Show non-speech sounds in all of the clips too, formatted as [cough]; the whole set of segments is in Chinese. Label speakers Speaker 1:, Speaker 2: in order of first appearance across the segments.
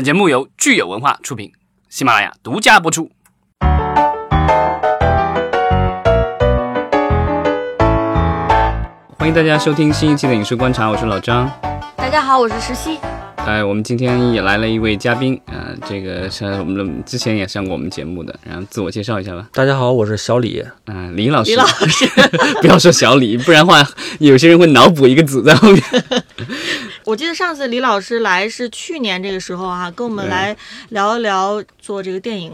Speaker 1: 本节目由聚友文化出品，喜马拉雅独家播出。欢迎大家收听新一期的影视观察，我是老张。
Speaker 2: 大家好，我是石溪。
Speaker 1: 哎，我们今天也来了一位嘉宾，呃，这个是我们的之前也上过我们节目的，然后自我介绍一下吧。
Speaker 3: 大家好，我是小李。
Speaker 1: 嗯、李老师，
Speaker 2: 李老师，[laughs]
Speaker 1: 不要说小李，不然的话有些人会脑补一个子在后面。[laughs]
Speaker 2: 我记得上次李老师来是去年这个时候啊，跟我们来聊一聊做这个电影、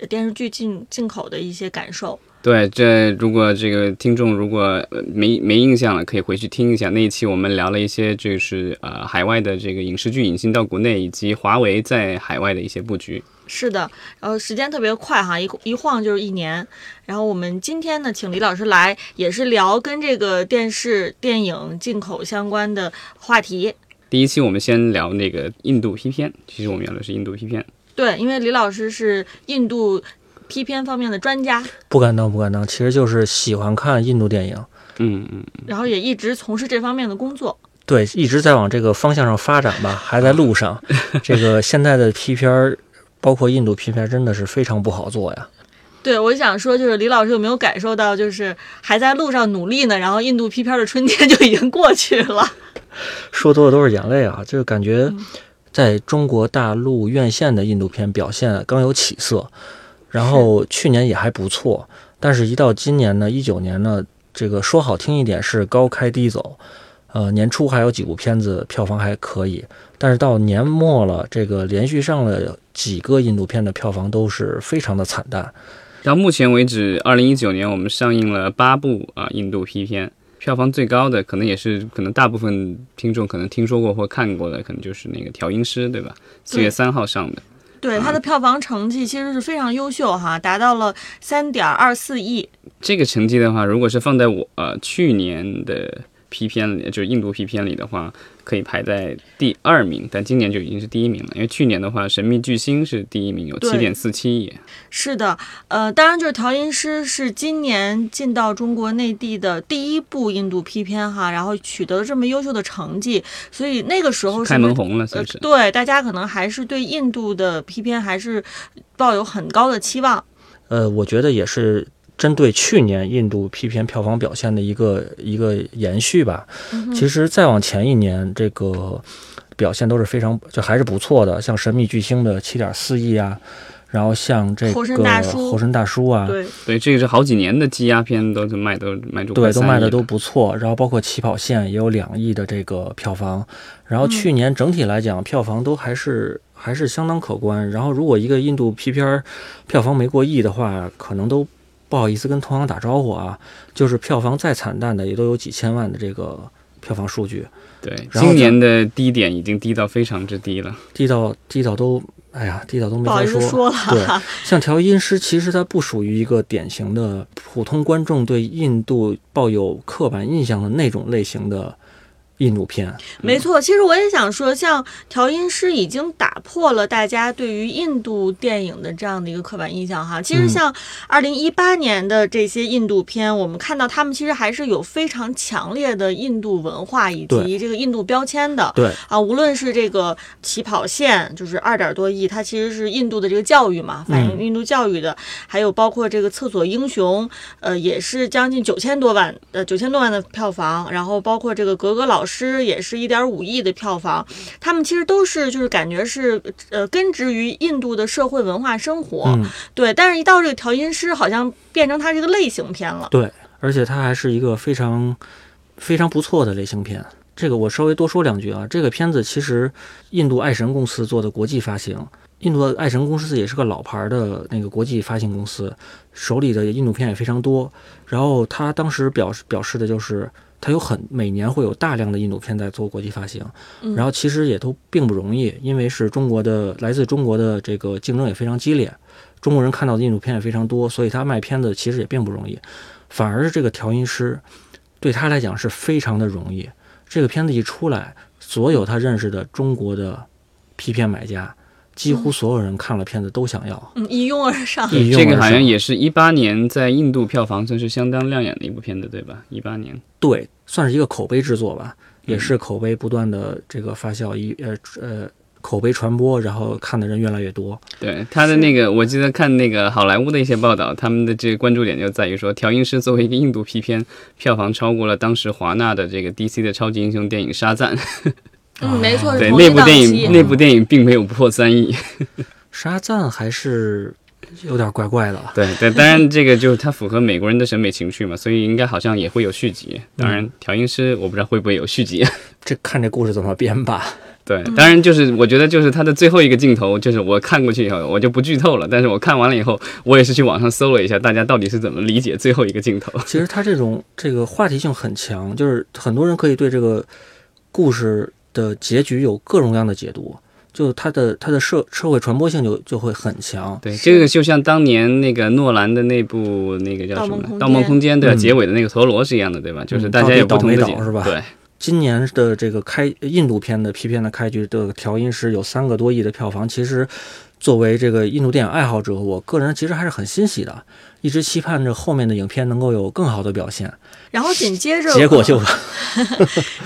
Speaker 2: 呃电视剧进进口的一些感受。
Speaker 1: 对，这如果这个听众如果呃没没印象了，可以回去听一下那一期，我们聊了一些就是呃海外的这个影视剧引进到国内，以及华为在海外的一些布局。
Speaker 2: 是的，然后时间特别快哈，一一晃就是一年。然后我们今天呢，请李老师来，也是聊跟这个电视、电影进口相关的话题。
Speaker 1: 第一期我们先聊那个印度批片，其实我们聊的是印度批片。
Speaker 2: 对，因为李老师是印度批片方面的专家，
Speaker 3: 不敢当，不敢当，其实就是喜欢看印度电影，
Speaker 1: 嗯嗯，
Speaker 2: 然后也一直从事这方面的工作。
Speaker 3: 对，一直在往这个方向上发展吧，[laughs] 还在路上。这个现在的批片儿，包括印度批片儿，真的是非常不好做呀。
Speaker 2: 对，我想说，就是李老师有没有感受到，就是还在路上努力呢？然后印度批片的春天就已经过去了。
Speaker 3: 说多了都是眼泪啊，就感觉在中国大陆院线的印度片表现刚有起色，然后去年也还不错，但是一到今年呢，一九年呢，这个说好听一点是高开低走，呃，年初还有几部片子票房还可以，但是到年末了，这个连续上了几个印度片的票房都是非常的惨淡。
Speaker 1: 到目前为止，二零一九年我们上映了八部啊、印度批片，票房最高的可能也是可能大部分听众可能听说过或看过的，可能就是那个调音师，对吧？四月三号上的。
Speaker 2: 对它的票房成绩其实是非常优秀哈，达到了三点二四亿。
Speaker 1: 这个成绩的话，如果是放在我呃去年的批片里，就是印度 P 片里的话，可以排在第二名，但今年就已经是第一名了。因为去年的话，《神秘巨星》是第一名，有
Speaker 2: 对
Speaker 1: 七点四七亿。
Speaker 2: 是的，呃，当然就是调音师是今年进到中国内地的第一部印度 P 片哈，然后取得了这么优秀的成绩，所以那个时候是
Speaker 1: 开门红了，
Speaker 2: 呃
Speaker 1: 算是。
Speaker 2: 对，大家可能还是对印度的 P 片还是抱有很高的期望。
Speaker 3: 呃，我觉得也是针对去年印度批片票房表现的一个一个延续吧。
Speaker 2: 嗯
Speaker 3: 其实再往前一年，这个表现都是非常就还是不错的，像《神秘巨星》的七点四亿啊，然后像这个
Speaker 2: 猴神大叔
Speaker 3: 猴神大叔啊，
Speaker 2: 对，
Speaker 1: 对，这个是好几年的积压片，都是卖都卖出
Speaker 3: 对，
Speaker 1: 快3亿了
Speaker 3: 都卖的都不错。然后包括起跑线也有两亿的这个票房，然后
Speaker 2: 嗯
Speaker 3: 去年整体来讲票房都还是还是相当可观。然后如果一个印度 P 片儿票房没过亿的话，可能都不好意思跟同行打招呼啊。就是票房再惨淡的，也都有几千万的这个票房数据，
Speaker 1: 对，
Speaker 3: 然后
Speaker 1: 今年的低点已经低到非常之低了。
Speaker 3: 低到低到都。哎呀，低到都没法
Speaker 2: 说了
Speaker 3: 对，像调音师，其实它不属于一个典型的普通观众对印度抱有刻板印象的那种类型的印度片。
Speaker 2: 没错，其实我也想说，像调音师已经打破了大家对于印度电影的这样的一个刻板印象哈。其实
Speaker 3: 嗯
Speaker 2: 像二零一八年的这些印度片，我们看到他们其实还是有非常强烈的印度文化以及这个印度标签的。
Speaker 3: 对，
Speaker 2: 啊，无论是这个起跑线，就是二点多亿，它其实是印度的这个教育嘛，反映
Speaker 3: 嗯
Speaker 2: 印度教育的，还有包括这个厕所英雄，呃，也是将近九千多万，呃，九千多万的票房，然后包括这个格格老师也是一点五亿的票房，他们其实都是就是感觉是呃根植于印度的社会文化生活，
Speaker 3: 嗯，
Speaker 2: 对，但是一到这个调音师，好像变成它是一个类型片了。
Speaker 3: 对，而且它还是一个非常非常不错的类型片。这个我稍微多说两句啊，这个片子其实印度爱神公司做的国际发行，印度的爱神公司也是个老牌的那个国际发行公司，手里的印度片也非常多。然后他当时表示表示的就是，他有很每年会有大量的印度片在做国际发行，
Speaker 2: 嗯
Speaker 3: 然后其实也都并不容易，因为是中国的来自中国的这个竞争也非常激烈，中国人看到的印度片也非常多，所以他卖片子其实也并不容易，反而是这个调音师对他来讲是非常的容易。这个片子一出来，所有他认识的中国的批片买家，几乎所有人看了片子都想要。
Speaker 2: 嗯，一拥而上。
Speaker 3: 一拥而
Speaker 1: 这个好像也是一八年在印度票房算是相当亮眼的一部片子，对吧？一八年，
Speaker 3: 对，算是一个口碑制作吧，也
Speaker 1: 嗯
Speaker 3: 是口碑不断的这个发酵，一呃呃口碑传播，然后看的人越来越多。
Speaker 1: 对他的那个，我记得看那个好莱坞的一些报道，他们的这个关注点就在于说，《调音师》作为一个印度批片，票房超过了当时华纳的这个 DC 的超级英雄电影《沙赞》。
Speaker 2: 嗯，没错，
Speaker 1: 对，那部电影那部电影并没有破三亿。[laughs]
Speaker 3: 沙赞还是有点怪怪的了。
Speaker 1: 对对，当然这个就是它符合美国人的审美情趣嘛，所以应该好像也会有续集。当然，调音师我不知道会不会有续集。[laughs]
Speaker 3: 这看这故事怎么编吧。
Speaker 1: 对，当然就是我觉得就是它的最后一个镜头，就是我看过去以后我就不剧透了，但是我看完了以后，我也是去网上搜了一下，大家到底是怎么理解最后一个镜头。
Speaker 3: 其实它这种这个话题性很强，就是很多人可以对这个故事的结局有各种各样的解读，就它的它的社社会传播性就就会很强。
Speaker 1: 对，这个就像当年那个诺兰的那部那个叫什么《
Speaker 2: 盗梦空间
Speaker 1: 对结尾的那个陀螺是一样的，对吧？就是
Speaker 3: 嗯
Speaker 1: 大家有不同的解
Speaker 3: 到底倒霉倒是吧
Speaker 1: 对，
Speaker 3: 今年的这个开印度片的批片的开局的调音师有三个多亿的票房，其实作为这个印度电影爱好者，我个人其实还是很欣喜的，一直期盼着后面的影片能够有更好的表现，
Speaker 2: 然后紧接着，
Speaker 3: 结果就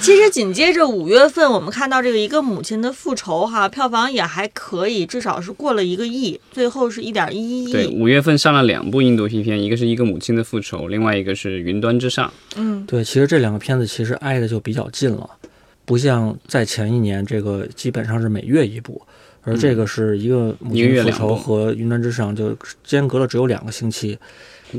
Speaker 2: 其实 [laughs] 紧接着五月份，我们看到这个一个母亲的复仇哈，票房也还可以，至少是过了一个亿，最后是一点一一
Speaker 1: 对，
Speaker 2: 亿。
Speaker 1: 五月份上了两部印度批片，一个是一个母亲的复仇，另外一个是云端之上。
Speaker 2: 嗯，
Speaker 3: 对，其实这两个片子其实挨的就比较近了，不像在前一年这个基本上是每月一部，而这个是一个
Speaker 1: 一个
Speaker 3: 亲复仇
Speaker 1: 月两部
Speaker 3: 和云端之上就间隔了只有两个星期。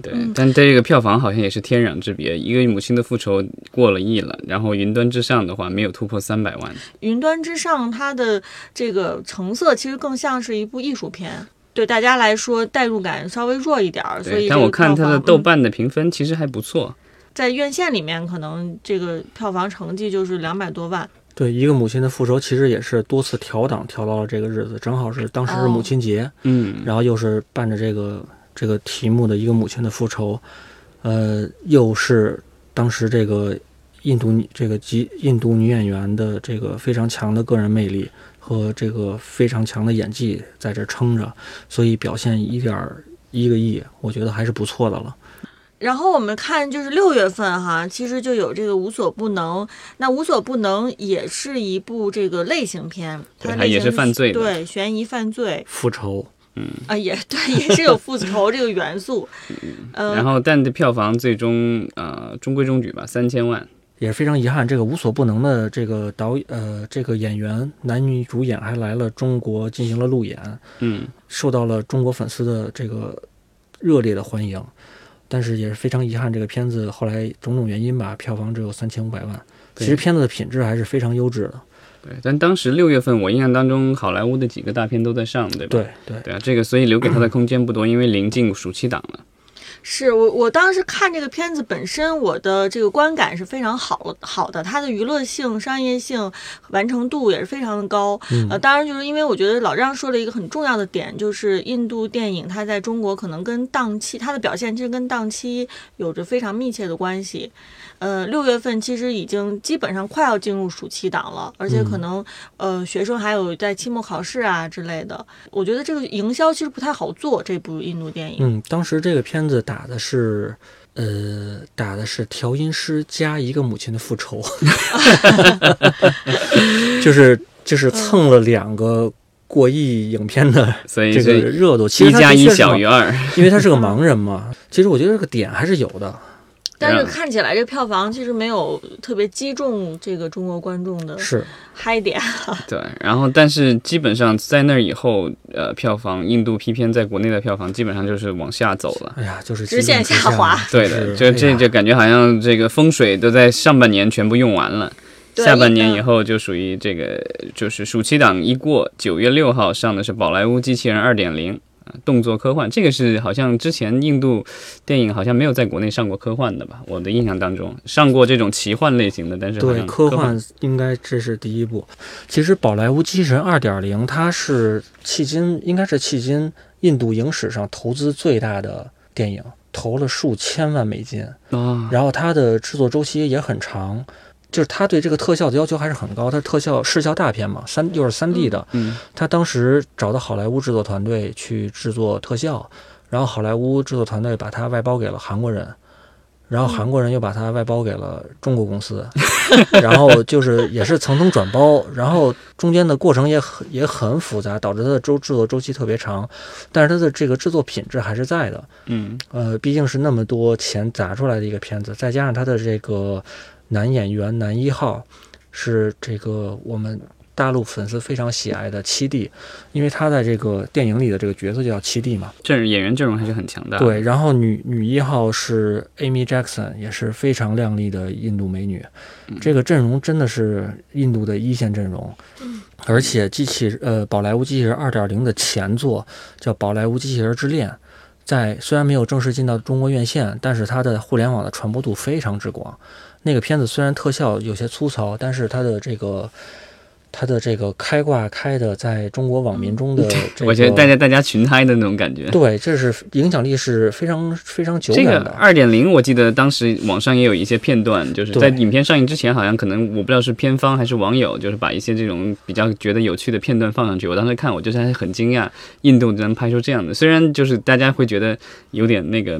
Speaker 1: 对，
Speaker 2: 嗯
Speaker 1: 但这个票房好像也是天壤之别，一个母亲的复仇过了亿了，然后云端之上的话没有突破三百万。
Speaker 2: 云端之上它的这个成色其实更像是一部艺术片，对大家来说代入感稍微弱一点儿，所以，
Speaker 1: 但我看它的豆
Speaker 2: 瓣、
Speaker 1: 瓣的评分其实还不错。
Speaker 2: 嗯在院线里面可能这个票房成绩就是两百多万。
Speaker 3: 对，一个母亲的复仇其实也是多次调档调到了这个日子，正好是当时是母亲节，
Speaker 1: 嗯，
Speaker 3: 然后又是伴着这个这个题目的一个母亲的复仇，呃，又是当时这个印度女这个籍印度女演员的这个非常强的个人魅力和这个非常强的演技在这撑着，所以表现一点一个亿，我觉得还是不错的了。
Speaker 2: 然后我们看，就是六月份哈，其实就有这个无所不能。那无所不能也是一部这个类型片，它
Speaker 1: 也是犯罪
Speaker 2: 对，悬疑犯罪
Speaker 3: 复仇，嗯
Speaker 2: 啊，也对，也是有复仇这个元素。嗯，
Speaker 1: 然后但的票房最终呃中规中矩吧，三千万。
Speaker 3: 也是非常遗憾，这个无所不能的这个导呃这个演员男女主演还来了中国进行了路演，
Speaker 1: 嗯，
Speaker 3: 受到了中国粉丝的这个热烈的欢迎，但是也是非常遗憾，这个片子后来种种原因吧，票房只有三千五百万。其实片子的品质还是非常优质的。
Speaker 1: 对。但当时六月份，我印象当中好莱坞的几个大片都在上，对吧？
Speaker 3: 对对，
Speaker 1: 对啊，这个所以留给他的空间不多，因为临近暑期档了。
Speaker 2: 是我我当时看这个片子本身，我的这个观感是非常好好的，它的娱乐性、商业性、完成度也是非常的高。
Speaker 3: 嗯
Speaker 2: 呃，当然就是因为我觉得老张说了一个很重要的点，就是印度电影它在中国可能跟档期它的表现其实跟档期有着非常密切的关系。呃，六月份其实已经基本上快要进入暑期档了，而且可能、呃学生还有在期末考试啊之类的，我觉得这个营销其实不太好做这部印度电影。
Speaker 3: 嗯，当时这个片子打的是。呃，打的是调音师加一个母亲的复仇，[laughs] 就是就是蹭了两个过亿影片的这个热度。其实一
Speaker 1: 加一小于二。
Speaker 3: 因为他是个盲人嘛。其实我觉得这个点还是有的。
Speaker 1: 嗯
Speaker 2: 但是看起来这票房其实没有特别击中这个中国观众的
Speaker 3: 是，
Speaker 2: 嗨点。
Speaker 1: 对，然后但是基本上在那以后，呃，票房印度批片在国内的票房基本上就是往下走了。
Speaker 3: 哎呀，就是
Speaker 2: 直线下滑 [laughs]
Speaker 1: 对的，就这就感觉好像这个风水都在上半年全部用完了，下半年
Speaker 2: 嗯
Speaker 1: 以后就属于这个，就是暑期档一过，九月六号上的是《宝莱坞机器人二点零》。啊动作科幻，这个是好像之前印度电影好像没有在国内上过科幻的吧？我的印象当中上过这种奇幻类型的，但是好
Speaker 3: 对科幻应该这是第一部。其实《宝莱坞机器人二点零》它是迄今应该是迄今印度影史上投资最大的电影，投了数千万美金，
Speaker 1: 啊，
Speaker 3: 然后它的制作周期也很长。就是他对这个特效的要求还是很高，它特效视效大片嘛，三又是三 D 的，
Speaker 1: 嗯，
Speaker 3: 他当时找到好莱坞制作团队去制作特效，然后好莱坞制作团队把它外包给了韩国人，然后韩国人又把它外包给了中国公司，[laughs] 然后就是也是层层转包，然后中间的过程也很也很复杂，导致它的周制作周期特别长，但是它的这个制作品质还是在的。
Speaker 1: 嗯，
Speaker 3: 呃，毕竟是那么多钱砸出来的一个片子，再加上他的这个男演员男一号是这个我们大陆粉丝非常喜爱的七弟，因为他在这个电影里的这个角色就叫七弟嘛。
Speaker 1: 阵演员阵容还是很强大。
Speaker 3: 对，，然后女女一号是 Amy Jackson，也是非常靓丽的印度美女，这个阵容真的是印度的一线阵容。而且机器呃，宝莱坞机器人二点零的前作叫《宝莱坞机器人之恋》，在虽然没有正式进到中国院线，但是它的互联网的传播度非常之广。那个片子虽然特效有些粗糙，但是它的这个它的这个开挂开的，在中国网民中的这个，[laughs]
Speaker 1: 我觉得大家大家群嗨的那种感觉。
Speaker 3: 对，这是影响力是非常非常久
Speaker 1: 这个
Speaker 3: 远的。
Speaker 1: 二点零，我记得当时网上也有一些片段，就是在影片上映之前，好像可能我不知道是片方还是网友，就是把一些这种比较觉得有趣的片段放上去。我当时看，我就是还很惊讶，印度能拍出这样的。虽然就是大家会觉得有点那个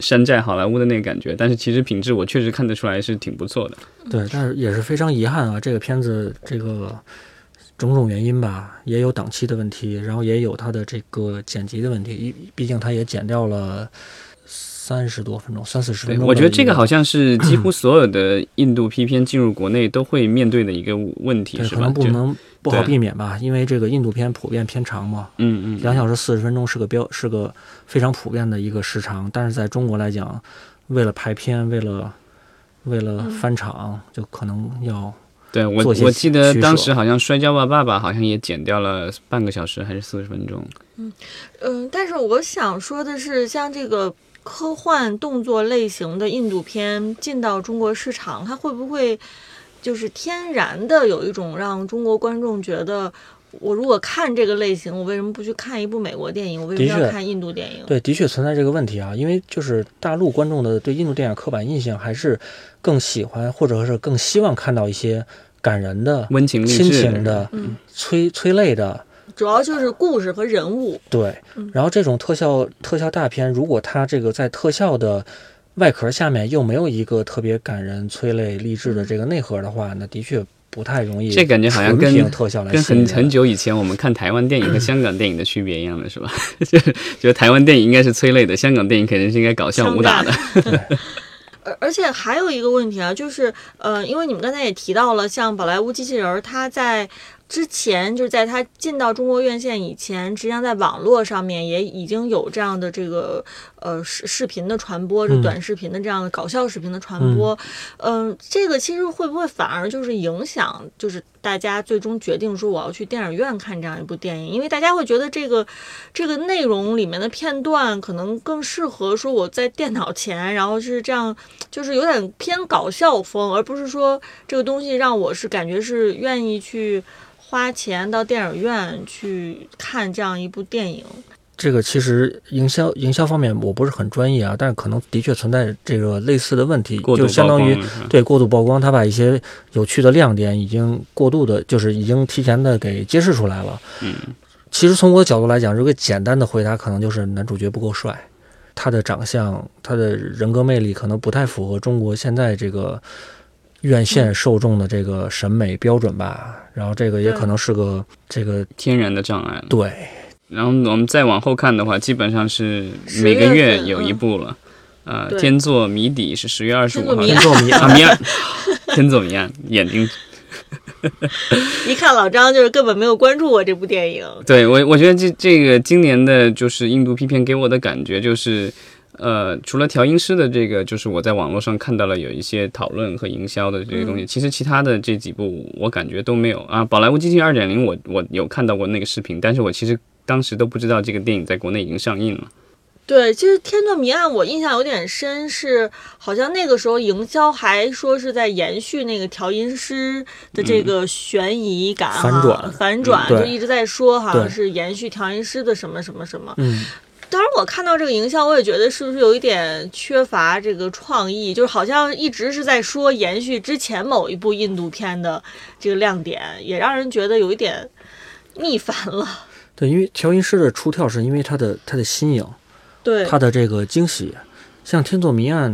Speaker 1: 山寨好莱坞的那个感觉，但是其实品质我确实看得出来是挺不错的。
Speaker 3: 对，但是也是非常遗憾啊，这个片子这个种种原因吧，也有档期的问题，然后也有它的这个剪辑的问题，一毕竟它也剪掉了三十多分钟，三四十分，钟。
Speaker 1: 我觉得这个好。像是几乎 [clears throat] 所有的印度批片进入国内都会面对的一个问题，是吧？
Speaker 3: 可能不能不好避免吧，因为这个印度片普遍偏长嘛，
Speaker 1: 嗯嗯，
Speaker 3: 两小时四十分钟是个标，是个非常普遍的一个时长。但是在中国来讲，为了排片，为了为了翻场，就可能要
Speaker 1: 对我我记得当时好像《摔跤吧，爸爸》好像也剪掉了半个小时还是四十分钟。
Speaker 2: 嗯嗯，但是我想说的是，像这个科幻动作类型的印度片进到中国市场，它会不会就是天然的有一种让中国观众觉得，我如果看这个类型，我为什么不去看一部美国电影？我为什么要看印度电影？
Speaker 3: 对，的确存在这个问题啊，因为就是大陆观众的对印度电影刻板印象，还是更喜欢或者是更希望看到一些感人的、
Speaker 1: 温情
Speaker 3: 亲情的、
Speaker 2: 嗯
Speaker 3: 催催泪的。
Speaker 2: 主要就是故事和人物。
Speaker 3: 对
Speaker 2: 嗯，
Speaker 3: 然后这种特效特效大片，如果它这个在特效的外壳下面又没有一个特别感人、催泪、励志的这个内核的话，那的确不太容易。
Speaker 1: 这感觉好像跟
Speaker 3: 特效来
Speaker 1: 跟很很久以前我们看台湾电影和香港电影的区别一样的是吧？[laughs] 就是觉得台湾电影应该是催泪的，香港电影肯定是应该搞笑武打的。[laughs]
Speaker 2: 而而且还有一个问题啊，就是呃，因为你们刚才也提到了，像宝莱坞机器人儿，它在之前就是在他进到中国院线以前，实际上在网络上面也已经有这样的这个呃视视频的传播，就
Speaker 3: 嗯
Speaker 2: 短视频的这样的搞笑视频的传播。嗯、这个其实会不会反而就是影响，就是大家最终决定说我要去电影院看这样一部电影，因为大家会觉得这个这个内容里面的片段可能更适合说我在电脑前，然后是这样，就是有点偏搞笑风，而不是说这个东西让我是感觉是愿意去花钱到电影院去看这样一部电影。
Speaker 3: 这个其实营销营销方面我不是很专业啊，但是可能的确存在这个类似的问题，就相当于对过度曝光，他把一些有趣的亮点已经过度的，就是已经提前的给揭示出来了。
Speaker 1: 嗯，
Speaker 3: 其实从我的角度来讲，这个简单的回答可能就是男主角不够帅，他的长相、他的人格魅力可能不太符合中国现在这个院线受众的这个审美标准吧。然后这个也可能是个这个
Speaker 1: 天然的障碍了。
Speaker 3: 对
Speaker 1: 然后我们再往后看的话，基本上是每个
Speaker 2: 月
Speaker 1: 有一
Speaker 2: 嗯
Speaker 1: 部了。呃，天作谜底是十月二十五号
Speaker 2: 天作谜
Speaker 3: 天作谜 [laughs]
Speaker 1: 啊，谜案，天作谜案，眼睛
Speaker 2: 一看老张就是根本没有关注过这部电影。
Speaker 1: 对我，我觉得这这个今年的就是印度批片给我的感觉就是，呃，除了调音师的这个，就是我在网络上看到了有一些讨论和营销的这些东西，
Speaker 2: 嗯
Speaker 1: 其实其他的这几部我感觉都没有啊。宝莱坞机器二点零，我我有看到过那个视频，但是我其实当时都不知道这个电影在国内已经上映了。
Speaker 2: 对，其实《天作谜案》我印象有点深，是好像那个时候营销还说是在延续那个调音师的这个悬疑感哈、
Speaker 3: 反转
Speaker 2: 反转
Speaker 3: 嗯
Speaker 2: 就一直在说好像是延续调音师的什么什么什么。
Speaker 3: 嗯。
Speaker 2: 当然，我看到这个营销，我也觉得是不是有一点缺乏这个创意，就是好像一直是在说延续之前某一部印度片的这个亮点，也让人觉得有一点逆反了。
Speaker 3: 对，因为调音师的出跳是因为他的他的新颖，
Speaker 2: 对，
Speaker 3: 他的这个惊喜。像《天作谜案》，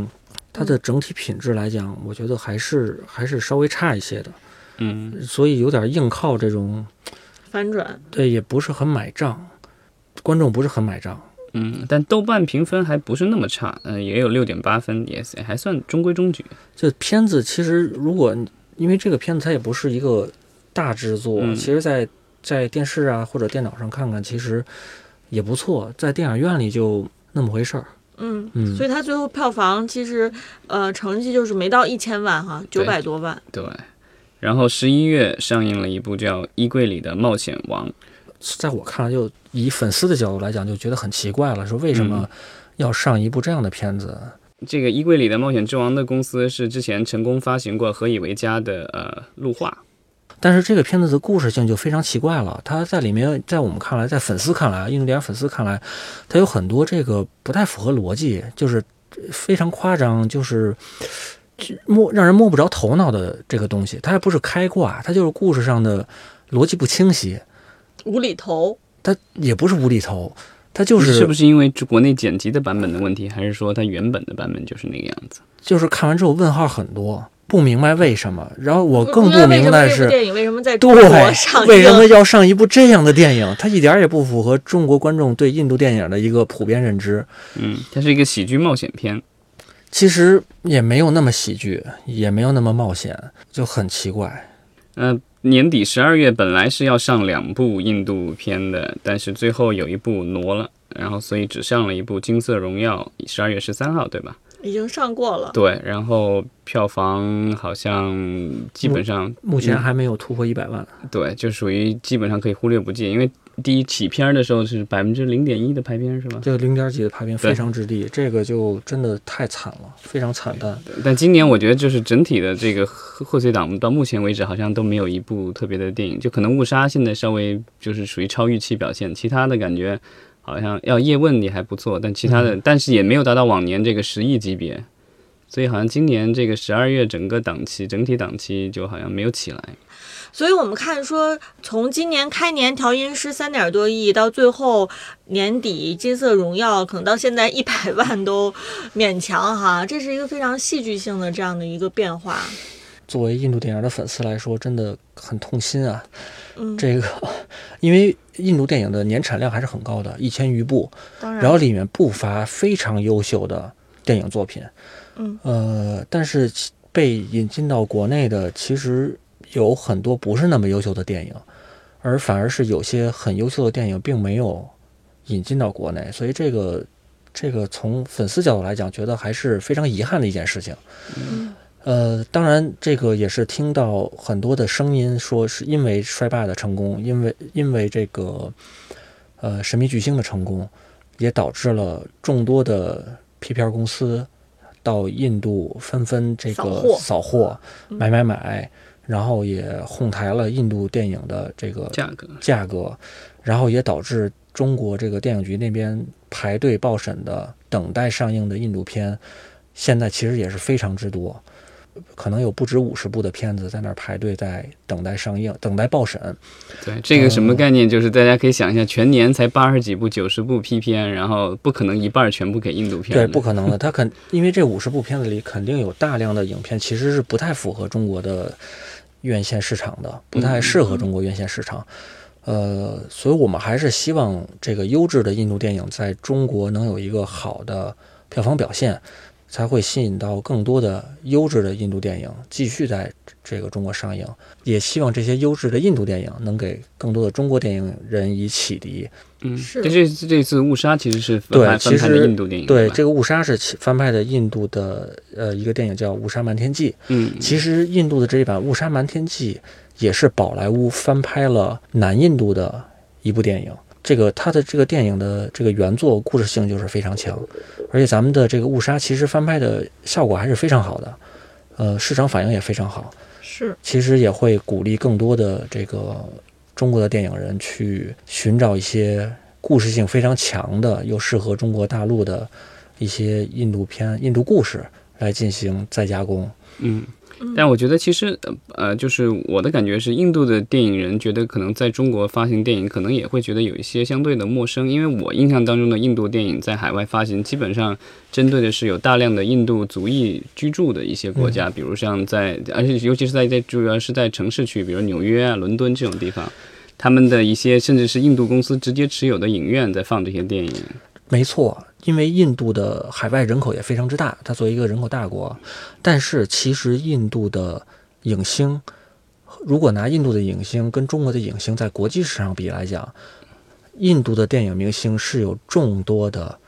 Speaker 3: 它的整体品质来讲，我觉得还是还是稍微差一些的，
Speaker 1: 嗯，
Speaker 3: 所以有点硬靠这种，
Speaker 2: 反转，
Speaker 3: 对，也不是很买账，观众不是很买账。
Speaker 1: 嗯，但豆瓣评分还不是那么差，嗯、也有六点八分，也是还算中规中矩。
Speaker 3: 这片子其实如果因为这个片子它也不是一个大制作，
Speaker 1: 嗯
Speaker 3: 其实在在电视啊或者电脑上看看，其实也不错，在电影院里就那么回事儿。
Speaker 2: 嗯。
Speaker 3: 嗯，
Speaker 2: 所以它最后票房其实，呃，成绩就是没到一千万哈，九
Speaker 1: 对
Speaker 2: 百多万。
Speaker 1: 对，然后十一月上映了一部叫《衣柜里的冒险王》，
Speaker 3: 在我看来，就以粉丝的角度来讲，就觉得很奇怪了，说为什
Speaker 1: 嗯
Speaker 3: 么要上一部这样的片子？
Speaker 1: 这个《衣柜里的冒险之王》的公司是之前成功发行过《何以为家》的呃路画，
Speaker 3: 但是这个片子的故事性就非常奇怪了，它在里面，在我们看来，在粉丝看来，印度电影粉丝看来，它有很多这个不太符合逻辑，就是非常夸张，就是就摸让人摸不着头脑的这个东西。它还不是开挂，它就是故事上的逻辑不清晰，
Speaker 2: 无厘头，
Speaker 3: 它也不是无厘头，它就是
Speaker 1: 是不是因为国内剪辑的版本的问题，还是说它原本的版本就是那个样子？
Speaker 3: 就是看完之后问号很多，不明白为什么。然后我更
Speaker 2: 不
Speaker 3: 明白是。
Speaker 2: 为什么这部电影为什么在中国上
Speaker 3: 对，为什么要上一部这样的电影？它一点儿也不符合中国观众对印度电影的一个普遍认知。
Speaker 1: 嗯，它是一个喜剧冒险片。
Speaker 3: 其实也没有那么喜剧，也没有那么冒险，就很奇怪。
Speaker 1: 呃，年底十二月本来是要上两部印度片的，但是最后有一部挪了，然后所以只上了一部《金色荣耀》，十二月十三号，对吧？
Speaker 2: 已经上过了。
Speaker 1: 对，然后票房好像基本上
Speaker 3: 目前还没有突破一百万。
Speaker 1: 对，就属于基本上可以忽略不计，因为第一起片儿的时候是百分之零点一的排片是吧？
Speaker 3: 这个零点几的排片非常之低，这个就真的太惨了，非常惨淡。
Speaker 1: 但今年我觉得就是整体的这个贺贺岁档到目前为止好像都没有一部特别的电影，就可能误杀现在稍微就是属于超预期表现，其他的感觉好像要叶问也还不错，但其他的、但是也没有达到往年这个十亿级别，所以好像今年这个十二月整个档期整体档期就好像没有起来。
Speaker 2: 所以我们看说，从今年开年调音师三点多亿，到最后年底金色荣耀，可能到现在 [laughs] 一百万都勉强哈，这是一个非常戏剧性的这样的一个变化。
Speaker 3: 作为印度电影的粉丝来说，真的很痛心啊。
Speaker 2: 嗯，
Speaker 3: 这个，因为印度电影的年产量还是很高的，一千余部，
Speaker 2: 然，
Speaker 3: 然后里面不乏非常优秀的电影作品。
Speaker 2: 嗯，
Speaker 3: 呃，但是被引进到国内的，其实有很多不是那么优秀的电影，而反而是有些很优秀的电影并没有引进到国内，所以这个这个从粉丝角度来讲，觉得还是非常遗憾的一件事情。
Speaker 2: 嗯
Speaker 3: 呃，当然，这个也是听到很多的声音，说是因为衰霸的成功，因为因为这个呃神秘巨星的成功，也导致了众多的 P 片公司到印度纷纷这个
Speaker 2: 扫货。
Speaker 3: 买买买，然后也哄抬了印度电影的这个
Speaker 1: 价格，
Speaker 3: 价格，然后也导致中国这个电影局那边排队报审的、等待上映的印度片，现在其实也是非常之多，可能有不止五十部的片子在那儿排队在等待上映、等待报审。
Speaker 1: 对这个什么概念？就是大家可以想一下，全年才八十几部、九十部 P 片，然后不可能一半儿全部给印度片
Speaker 3: 对，不可能的，他肯因为这五十部片子里肯定有大量的影片其实是不太符合中国的院线市场的，不太适合中国院线市场。呃，所以我们还是希望这个优质的印度电影在中国能有一个好的票房表现，才会吸引到更多的优质的印度电影继续在这个中国上映。也希望这些优质的印度电影能给更多的中国电影人以启迪。
Speaker 1: 嗯，
Speaker 2: 是
Speaker 1: 这这这次误杀其实是翻
Speaker 3: 对
Speaker 1: 拍翻拍的
Speaker 3: 其实
Speaker 1: 印度电影，
Speaker 3: 对，这个误杀是其翻拍的印度的呃一个电影叫《误杀瞒天记》。
Speaker 1: 嗯，
Speaker 3: 其实印度的这一版《误杀瞒天记》也是宝莱坞翻拍了南印度的一部电影。这个它的这个电影的这个原作故事性就是非常强，而且咱们的这个误杀其实翻拍的效果还是非常好的，呃，市场反应也非常好。
Speaker 2: 是
Speaker 3: 其实也会鼓励更多的这个中国的电影人去寻找一些故事性非常强的，又适合中国大陆的一些印度片、印度故事来进行再加工。
Speaker 1: 嗯，但我觉得其实呃呃，就是我的感觉是，印度的电影人觉得可能在中国发行电影，可能也会觉得有一些相对的陌生，因为我印象当中的印度电影在海外发行，基本上针对的是有大量的印度族裔居住的一些国家，比如像在，而且尤其是在在主要是在城市区，比如纽约啊、伦敦这种地方，他们的一些甚至是印度公司直接持有的影院在放这些电影。
Speaker 3: 没错，因为印度的海外人口也非常之大，它作为一个人口大国，但是其实印度的影星，如果拿印度的影星跟中国的影星在国际市场比来讲，印度的电影明星是有众多的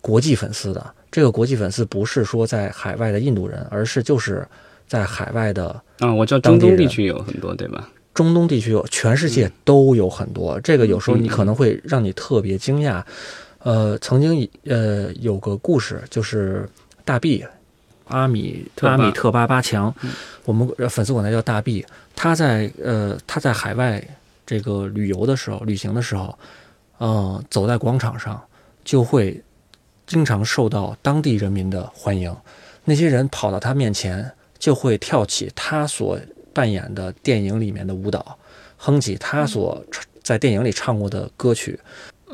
Speaker 3: 国际粉丝的。这个国际粉丝不是说在海外的印度人，而是就是在海外的
Speaker 1: 啊，我知道中东地区有很多，对吧？
Speaker 3: 中东地区有，全世界都有很多。这个有时候你可能会让你特别惊讶。呃，曾经呃有个故事，就是大 B 阿米阿米特巴巴强，我们粉丝管他叫大 B。他在呃他在海外这个旅游的时候，旅行的时候，呃走在广场上就会经常受到当地人民的欢迎。那些人跑到他面前，就会跳起他所扮演的电影里面的舞蹈，哼起他所在电影里唱过的歌曲。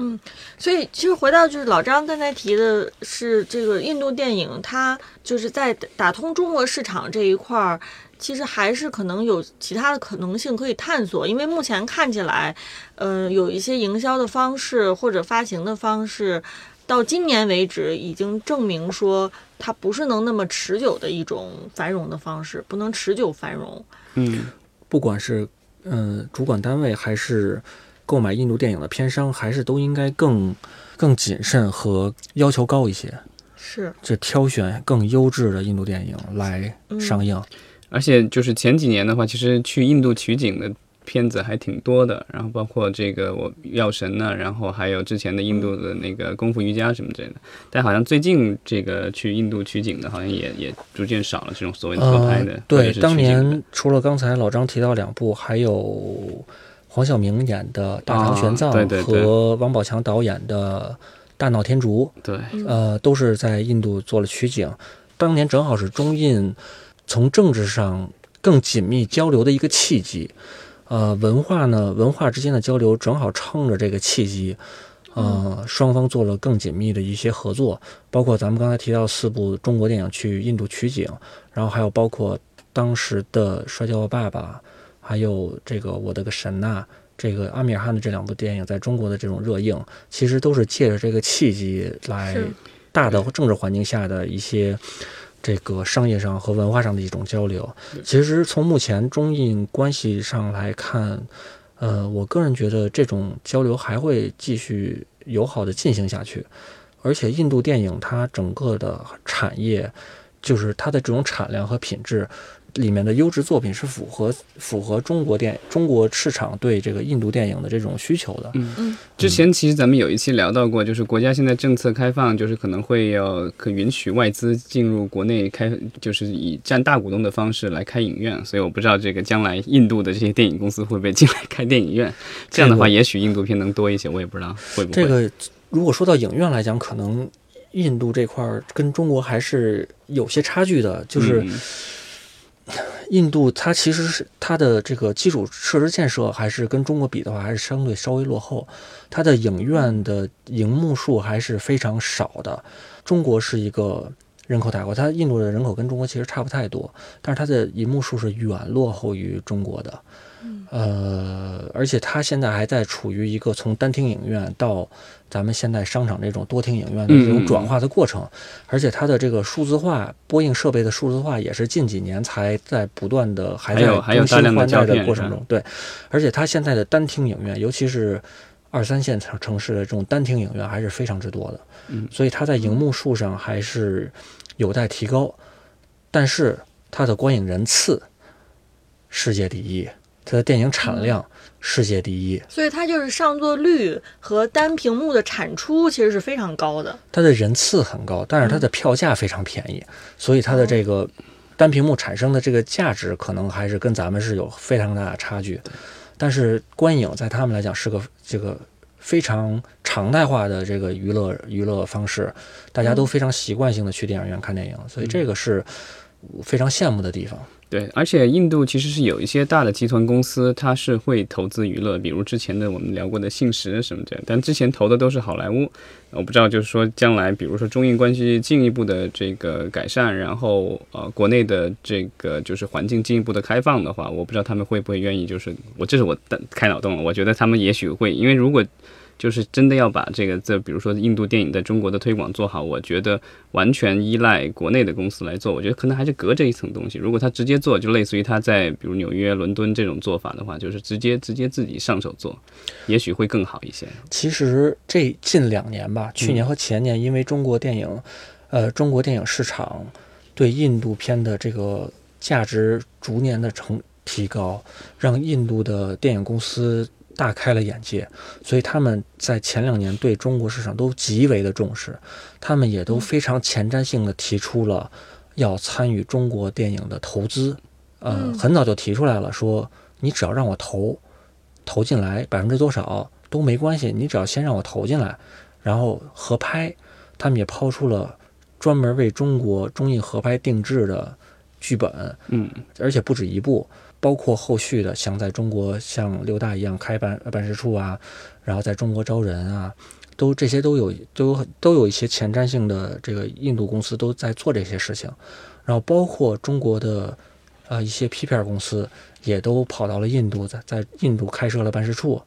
Speaker 2: 嗯，所以其实回到就是老张刚才提的是这个印度电影，它就是在打通中国市场这一块儿，其实还是可能有其他的可能性可以探索。因为目前看起来，呃，有一些营销的方式或者发行的方式，到今年为止已经证明说它不是能那么持久的一种繁荣的方式，不能持久繁荣。
Speaker 1: 嗯，
Speaker 3: 不管是嗯主管单位还是。购买印度电影的片商还是都应该更更谨慎和要求高一些，
Speaker 2: 是
Speaker 3: 就挑选更优质的印度电影来上映。
Speaker 1: 而且就是前几年的话，其实去印度取景的片子还挺多的，然后包括这个我药神呢，然后还有之前的印度的那个功夫瑜伽什么之类的。但好像最近这个去印度取景的，好像也也逐渐少了这种所谓的合拍的。
Speaker 3: 对，当年除了刚才老张提到两部，还有。黄晓明演的《大唐玄奘》和王宝强导演的《大闹天竺》，
Speaker 1: 对，
Speaker 3: 呃，都是在印度做了取景。当年正好是中印从政治上更紧密交流的一个契机，呃，文化呢，文化之间的交流正好撑着这个契机，呃，双方做了更紧密的一些合作。包括咱们刚才提到四部中国电影去印度取景，然后还有包括当时的《摔跤吧爸爸》。还有这个我的个神呐，这个阿米尔汗的这两部电影在中国的这种热映，其实都是借着这个契机来大的政治环境下的一些这个商业上和文化上的一种交流。其实从目前中印关系上来看，呃，我个人觉得这种交流还会继续友好的进行下去。而且印度电影它整个的产业，就是它的这种产量和品质。里面的优质作品是符合符合中国电中国市场对这个印度电影的这种需求的。
Speaker 1: 嗯嗯。之前其实咱们有一期聊到过，就是国家现在政策开放，就是可能会要可允许外资进入国内开，就是以占大股东的方式来开影院。所以我不知道这个将来印度的这些电影公司会不会进来开电影院。这样的话，也许印度片能多一些。我也不知道会不会。
Speaker 3: 这个如果说到影院来讲，可能印度这块儿跟中国还是有些差距的，就是。印度它其实是它的这个基础设施建设还是跟中国比的话还是相对稍微落后，它的影院的荧幕数还是非常少的。中国是一个人口大国，它印度的人口跟中国其实差不太多，但是它的荧幕数是远落后于中国的。呃，而且它现在还在处于一个从单厅影院到咱们现在商场这种多厅影院的这种转化的过程，而且它的这个数字化播映设备的数字化也是近几年才在不断的还在更新换代的过程中。对，而且它现在的单厅影院，尤其是二三线城城市的这种单厅影院还是非常之多的。
Speaker 1: 嗯，
Speaker 3: 所以它在荧幕数上还是有待提高，但是它的观影人次世界第一。它的电影产量世界第一，
Speaker 2: 所以它就是上座率和单屏幕的产出其实是非常高的。
Speaker 3: 它的人次很高，但是它的票价非常便宜，所以它的这个单屏幕产生的这个价值可能还是跟咱们是有非常大的差距。但是观影在他们来讲是个这个非常常态化的这个娱乐娱乐方式，大家都非常习惯性的去电影院看电影，所以这个是非常羡慕的地方。
Speaker 1: 对，而且印度其实是有一些大的集团公司，它是会投资娱乐，比如之前的我们聊过的信实什么的，但之前投的都是好莱坞。我不知道，就是说将来，比如说中印关系进一步的这个改善，然后呃，国内的这个就是环境进一步的开放的话，我不知道他们会不会愿意，就是我这是我的开脑洞了，我觉得他们也许会，因为如果。就是真的要把这个，这比如说印度电影在中国的推广做好，我觉得完全依赖国内的公司来做，我觉得可能还是隔着一层东西。如果他直接做，就类似于他在比如纽约、伦敦这种做法的话，就是直接直接自己上手做，也许会更好一些。
Speaker 3: 其实这近两年吧，去年和前年，因为中国电影，呃，中国电影市场对印度片的这个价值逐年的成提高，让印度的电影公司。大开了眼界，所以他们在前两年对中国市场都极为的重视，他们也都非常前瞻性的提出了要参与中国电影的投资，呃，很早就提出来了，说你只要让我投，投进来百分之多少都没关系，你只要先让我投进来，然后合拍，他们也抛出了专门为中国中印合拍定制的剧本，
Speaker 1: 嗯，
Speaker 3: 而且不止一部。包括后续的，像在中国像六大一样开办办事处啊，然后在中国招人啊，都这些都有都有都有一些前瞻性的这个印度公司都在做这些事情，然后包括中国的呃一些批片公司也都跑到了印度，在在印度开设了办事处，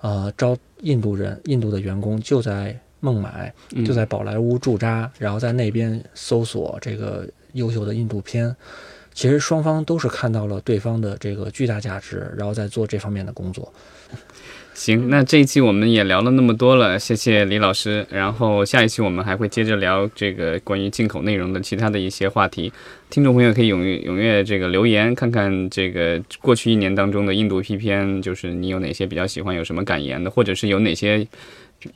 Speaker 3: 呃招印度人印度的员工就在孟买就在宝莱坞驻扎，然后在那边搜索这个优秀的印度片。其实双方都是看到了对方的这个巨大价值，然后在做这方面的工作。
Speaker 1: 行，那这一期我们也聊了那么多了，谢谢李老师。然后下一期我们还会接着聊这个关于进口内容的其他的一些话题。听众朋友可以踊跃踊跃这个留言，看看这个过去一年当中的印度批片，就是你有哪些比较喜欢，有什么感言的，或者是有哪些。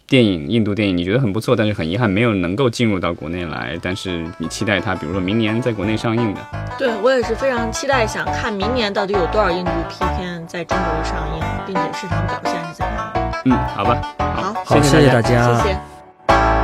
Speaker 1: 电影，印度电影你觉得很不错，但是很遗憾没有能够进入到国内来。但是你期待它，比如说明年在国内上映的。
Speaker 2: 对我也是非常期待，想看明年到底有多少印度片在中国上映，并且市场表现是怎样的。
Speaker 1: 嗯，好吧，
Speaker 2: 好，
Speaker 3: 好，谢
Speaker 1: 谢
Speaker 3: 大家，
Speaker 2: 谢谢。